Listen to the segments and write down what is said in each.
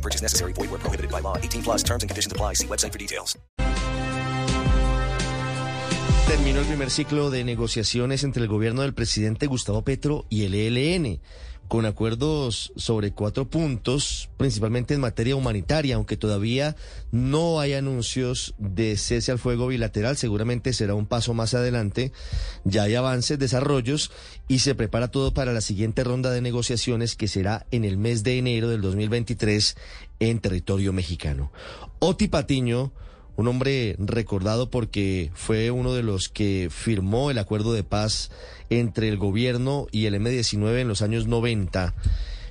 Purchase necessary. Void where prohibited by law. 18 plus terms and conditions apply. See website for details. Terminó el primer ciclo de negociaciones entre el gobierno del presidente Gustavo Petro y el ELN, con acuerdos sobre cuatro puntos, principalmente en materia humanitaria, aunque todavía no hay anuncios de cese al fuego bilateral, seguramente será un paso más adelante. Ya hay avances, desarrollos y se prepara todo para la siguiente ronda de negociaciones que será en el mes de enero del 2023 en territorio mexicano. Oti Patiño un hombre recordado porque fue uno de los que firmó el acuerdo de paz entre el gobierno y el M-19 en los años 90.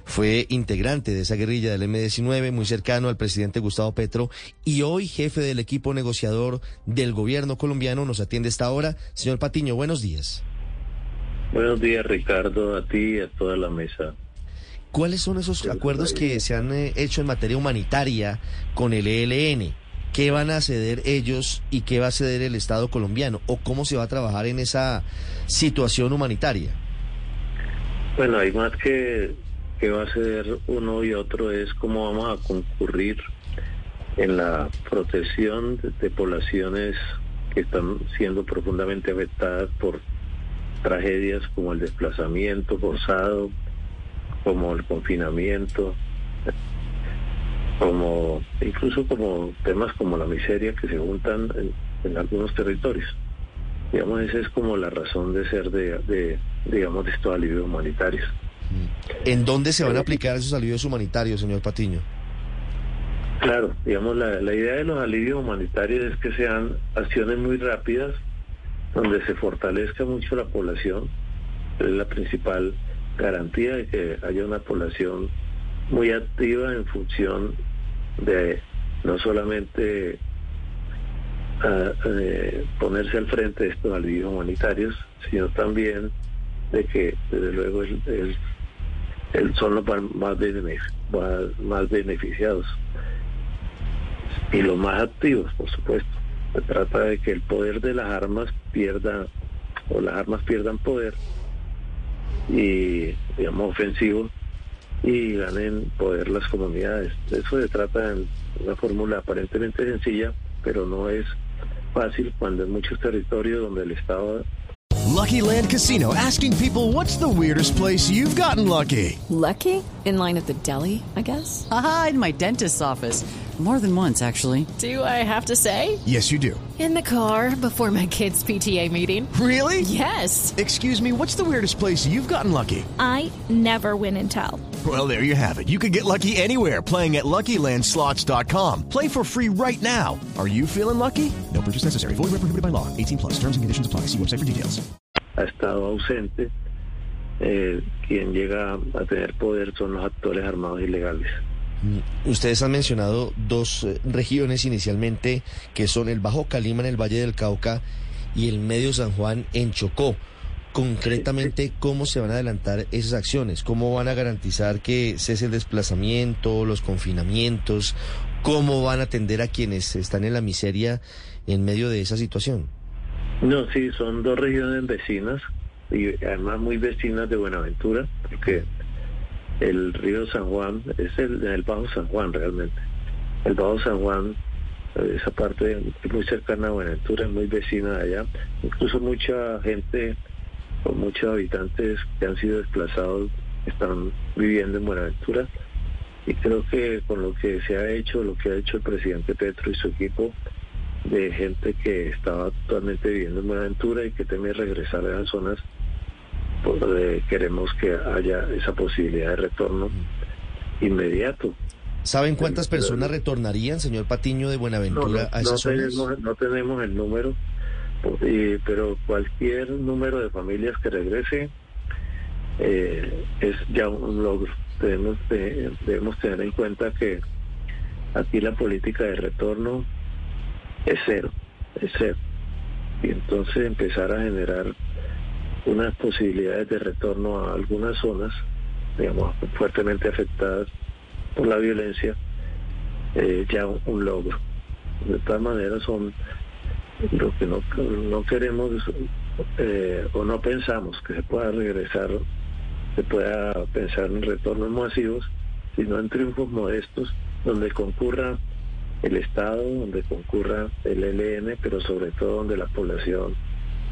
Fue integrante de esa guerrilla del M-19, muy cercano al presidente Gustavo Petro y hoy jefe del equipo negociador del gobierno colombiano. Nos atiende esta hora. Señor Patiño, buenos días. Buenos días, Ricardo, a ti y a toda la mesa. ¿Cuáles son esos acuerdos que se han eh, hecho en materia humanitaria con el ELN? ¿Qué van a ceder ellos y qué va a ceder el Estado colombiano? ¿O cómo se va a trabajar en esa situación humanitaria? Bueno, hay más que, que va a ceder uno y otro, es cómo vamos a concurrir en la protección de, de poblaciones que están siendo profundamente afectadas por tragedias como el desplazamiento forzado, como el confinamiento, como incluso como temas como la miseria que se juntan en, en algunos territorios. Digamos, esa es como la razón de ser de, de digamos, de estos alivios humanitarios. ¿En dónde se van a aplicar esos alivios humanitarios, señor Patiño? Claro, digamos, la, la idea de los alivios humanitarios es que sean acciones muy rápidas, donde se fortalezca mucho la población, es la principal garantía de que haya una población muy activa en función de no solamente eh, ponerse al frente de estos alivios humanitarios, sino también de que desde luego el son los más, más, más beneficiados y los más activos, por supuesto. Se trata de que el poder de las armas pierda o las armas pierdan poder y digamos ofensivo y ganen poder las comunidades. De eso se trata en una fórmula aparentemente sencilla, pero no es fácil cuando en muchos territorios donde el Estado... Lucky Land Casino, asking people what's the weirdest place you've gotten lucky. Lucky? In line at the deli, I guess. Aha, in my dentist's office. More than once, actually. Do I have to say? Yes, you do. In the car before my kids' PTA meeting. Really? Yes. Excuse me, what's the weirdest place you've gotten lucky? I never win and tell. Well, there you have it. You can get lucky anywhere playing at LuckyLandSlots.com. Play for free right now. Are you feeling lucky? No purchase necessary. Void where prohibited by law. 18 plus. Terms and conditions apply. See website for details. Ha estado ausente. Eh, quien llega a tener poder son los actores armados ilegales. Ustedes han mencionado dos eh, regiones inicialmente que son el Bajo Calima en el Valle del Cauca y el Medio San Juan en Chocó. Concretamente, ¿cómo se van a adelantar esas acciones? ¿Cómo van a garantizar que cese el desplazamiento, los confinamientos? ¿Cómo van a atender a quienes están en la miseria en medio de esa situación? No, sí, son dos regiones vecinas y además muy vecinas de Buenaventura, porque el río San Juan es el, el Bajo San Juan realmente. El Bajo San Juan, esa parte es muy cercana a Buenaventura, es muy vecina de allá. Incluso mucha gente o muchos habitantes que han sido desplazados están viviendo en Buenaventura. Y creo que con lo que se ha hecho, lo que ha hecho el presidente Petro y su equipo, de gente que estaba actualmente viviendo en Buenaventura y que teme regresar a esas zonas, pues, eh, queremos que haya esa posibilidad de retorno inmediato. ¿Saben cuántas personas retornarían, señor Patiño, de Buenaventura no, no, a esas no zonas? tenemos, no tenemos el número, pero cualquier número de familias que regrese eh, es ya un logro. Debemos, de- debemos tener en cuenta que aquí la política de retorno es cero, es cero. Y entonces empezar a generar unas posibilidades de retorno a algunas zonas, digamos, fuertemente afectadas por la violencia, eh, ya un, logro. De todas maneras son lo que no, no queremos eh, o no pensamos que se pueda regresar, se pueda pensar en retornos masivos, sino en triunfos modestos donde concurra el Estado, donde concurra el ELN, pero sobre todo donde la población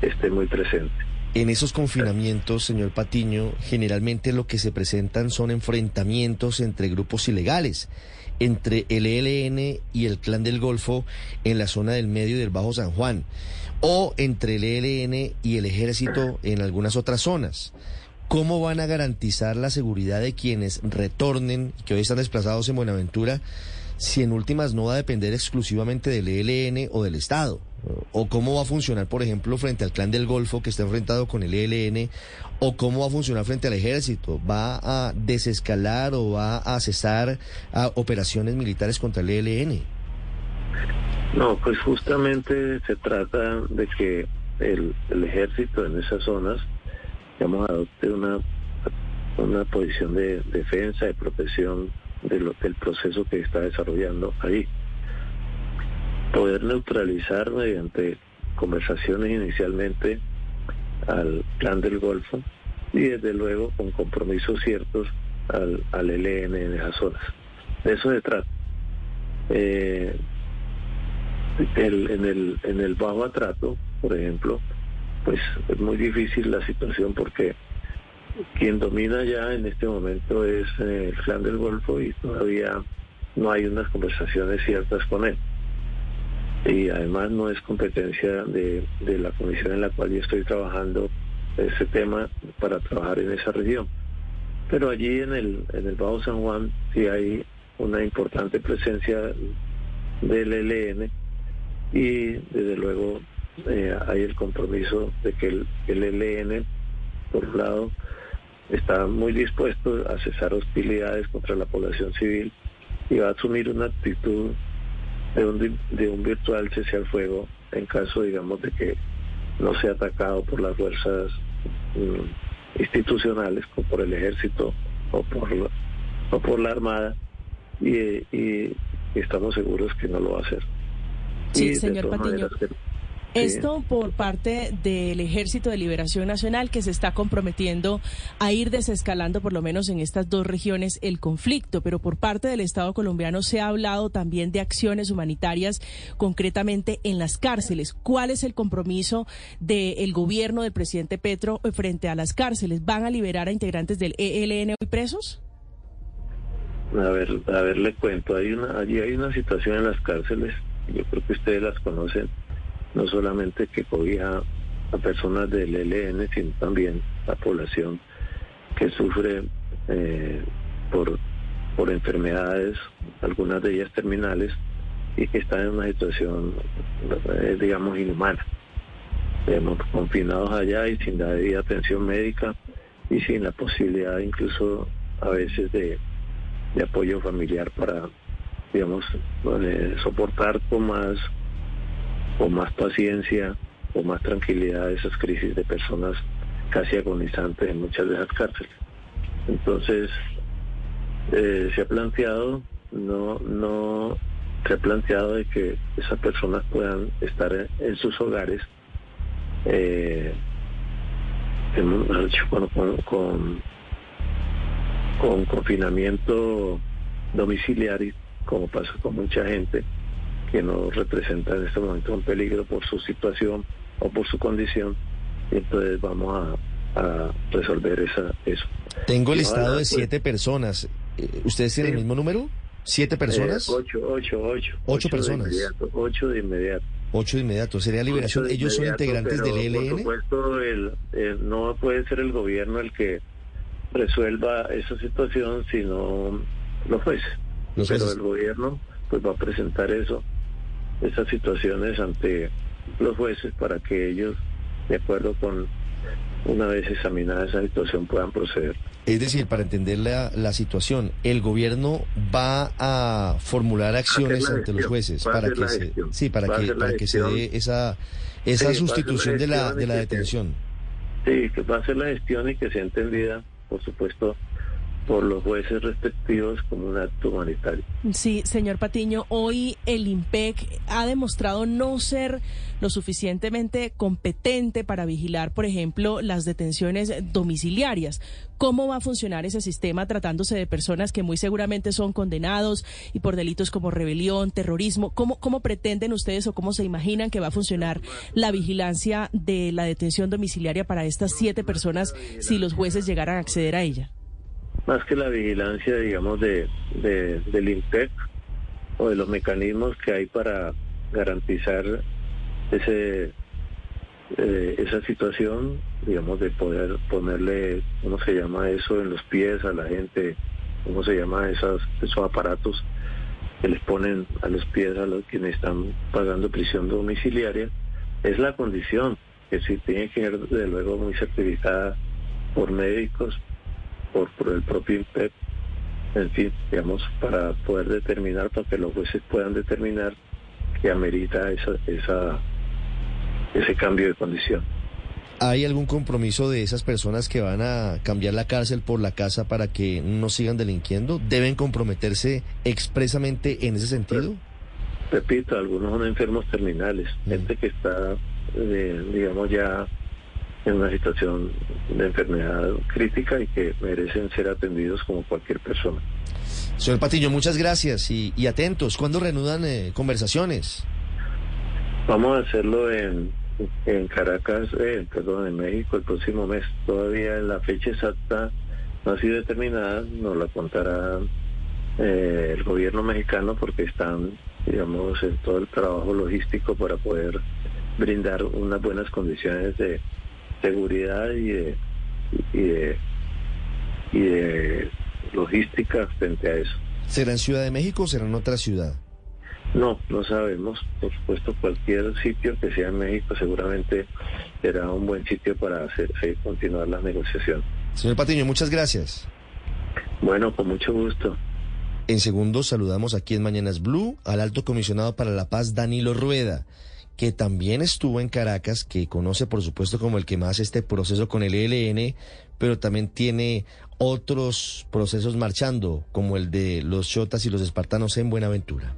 esté muy presente. En esos confinamientos, señor Patiño, generalmente lo que se presentan son enfrentamientos entre grupos ilegales, entre el ELN y el Clan del Golfo en la zona del medio y del Bajo San Juan, o entre el ELN y el Ejército en algunas otras zonas. ¿Cómo van a garantizar la seguridad de quienes retornen, que hoy están desplazados en Buenaventura, si en últimas no va a depender exclusivamente del ELN o del Estado? ¿O cómo va a funcionar, por ejemplo, frente al clan del Golfo que está enfrentado con el ELN? ¿O cómo va a funcionar frente al ejército? ¿Va a desescalar o va a cesar operaciones militares contra el ELN? No, pues justamente se trata de que el, ejército en esas zonas, digamos, adopte una, una posición de defensa, de protección del proceso que está desarrollando ahí. Poder neutralizar mediante conversaciones inicialmente al plan del Golfo y desde luego con compromisos ciertos al, al ELN en esas zonas. De eso se trata. Eh, en, el, en el bajo atrato, por ejemplo, pues es muy difícil la situación porque quien domina ya en este momento es eh, el clan del Golfo y todavía no hay unas conversaciones ciertas con él. Y además no es competencia de, de la comisión en la cual yo estoy trabajando ese tema para trabajar en esa región. Pero allí en el, en el Bajo San Juan sí hay una importante presencia del ELN y desde luego eh, hay el compromiso de que el, el ELN, por un lado, está muy dispuesto a cesar hostilidades contra la población civil y va a asumir una actitud de un, de un virtual cese al fuego en caso, digamos, de que no sea atacado por las fuerzas mm, institucionales, como por el ejército o por la, o por la armada, y, y, estamos seguros que no lo va a hacer. Sí, señor Patiño. Esto por parte del Ejército de Liberación Nacional que se está comprometiendo a ir desescalando por lo menos en estas dos regiones el conflicto, pero por parte del Estado colombiano se ha hablado también de acciones humanitarias concretamente en las cárceles. ¿Cuál es el compromiso del gobierno del presidente Petro frente a las cárceles? ¿Van a liberar a integrantes del ELN hoy presos? A ver, a ver, le cuento. Hay una, allí hay una situación en las cárceles. Yo creo que ustedes las conocen no solamente que cobija a personas del ELN, sino también la población que sufre eh, por, por enfermedades, algunas de ellas terminales, y que están en una situación, eh, digamos, inhumana. Digamos, confinados allá y sin la debida atención médica y sin la posibilidad incluso a veces de, de apoyo familiar para, digamos, eh, soportar con más o más paciencia o más tranquilidad esas crisis de personas casi agonizantes en muchas de esas cárceles. Entonces, eh, se ha planteado, no, no, se ha planteado de que esas personas puedan estar en, sus hogares eh, con, con, con confinamiento domiciliario, como pasa con mucha gente, que no representa en este momento un peligro por su situación o por su condición. Y entonces vamos a, resolver esa, eso. Tengo el listado de pues, siete personas. Eh, ¿Ustedes tienen el mismo número? ¿Siete eh, personas? ocho, ocho, ocho. Ocho, personas. ocho de inmediato. Ocho de inmediato. ¿Sería liberación? ¿Ellos son integrantes del ELN? Por supuesto, el, no puede ser el gobierno el que resuelva esa situación, sino los jueces. pero el gobierno pues va a presentar eso esas situaciones ante los jueces para que ellos, de acuerdo con una vez examinada esa situación, puedan proceder. Es decir, para entender la, la situación, el gobierno va a formular acciones ante los jueces para que se, sí, para que, para que se dé esa, esa sustitución de la, de la detención. sí, que va a ser la gestión y que sea entendida, por supuesto, por los jueces respectivos como un acto humanitario. Sí, señor Patiño, hoy el IMPEC ha demostrado no ser lo suficientemente competente para vigilar, por ejemplo, las detenciones domiciliarias. ¿Cómo va a funcionar ese sistema tratándose de personas que muy seguramente son condenados y por delitos como rebelión, terrorismo? ¿Cómo, cómo pretenden ustedes o cómo se imaginan que va a funcionar la vigilancia de la detención domiciliaria para estas siete personas si los jueces llegaran a acceder a ella? Más que la vigilancia, digamos, de, del INPEC o de los mecanismos que hay para garantizar ese eh, esa situación, digamos, de poder ponerle, ¿cómo se llama eso?, en los pies a la gente, ¿cómo se llama esas, esos aparatos que les ponen a los pies a los quienes están pagando prisión domiciliaria, es la condición que si tiene que ser, de luego, muy certificada por médicos, por, el propio INPEP, en fin, digamos, para poder determinar, para que los jueces puedan determinar que amerita esa, esa, ese cambio de condición. ¿Hay algún compromiso de esas personas que van a cambiar la cárcel por la casa para que no sigan delinquiendo? ¿Deben comprometerse expresamente en ese sentido? Repito, algunos son enfermos terminales, mm. gente que está, eh, digamos, ya en una situación de enfermedad crítica y que merecen ser atendidos como cualquier persona. Señor Patiño, muchas gracias y, atentos. ¿Cuándo reanudan eh, conversaciones? Vamos a hacerlo en, en Caracas, eh, perdón, en México el próximo mes. Todavía la fecha exacta no ha sido determinada, nos la contará eh, el gobierno mexicano porque están, digamos, en todo el trabajo logístico para poder brindar unas buenas condiciones de seguridad y de, y de, logística frente a eso. ¿Será en Ciudad de México o será en otra ciudad? No, no sabemos. Por supuesto, cualquier sitio que sea en México seguramente será un buen sitio para hacer, continuar las negociaciones. Señor Patiño, muchas gracias. Bueno, con mucho gusto. En segundo, saludamos aquí en Mañanas Blue al alto comisionado para la paz, Danilo Rueda que también estuvo en Caracas, que conoce por supuesto como el que más este proceso con el ELN, pero también tiene otros procesos marchando, como el de los Chotas y los Espartanos en Buenaventura.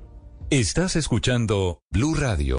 Estás escuchando Blue Radio.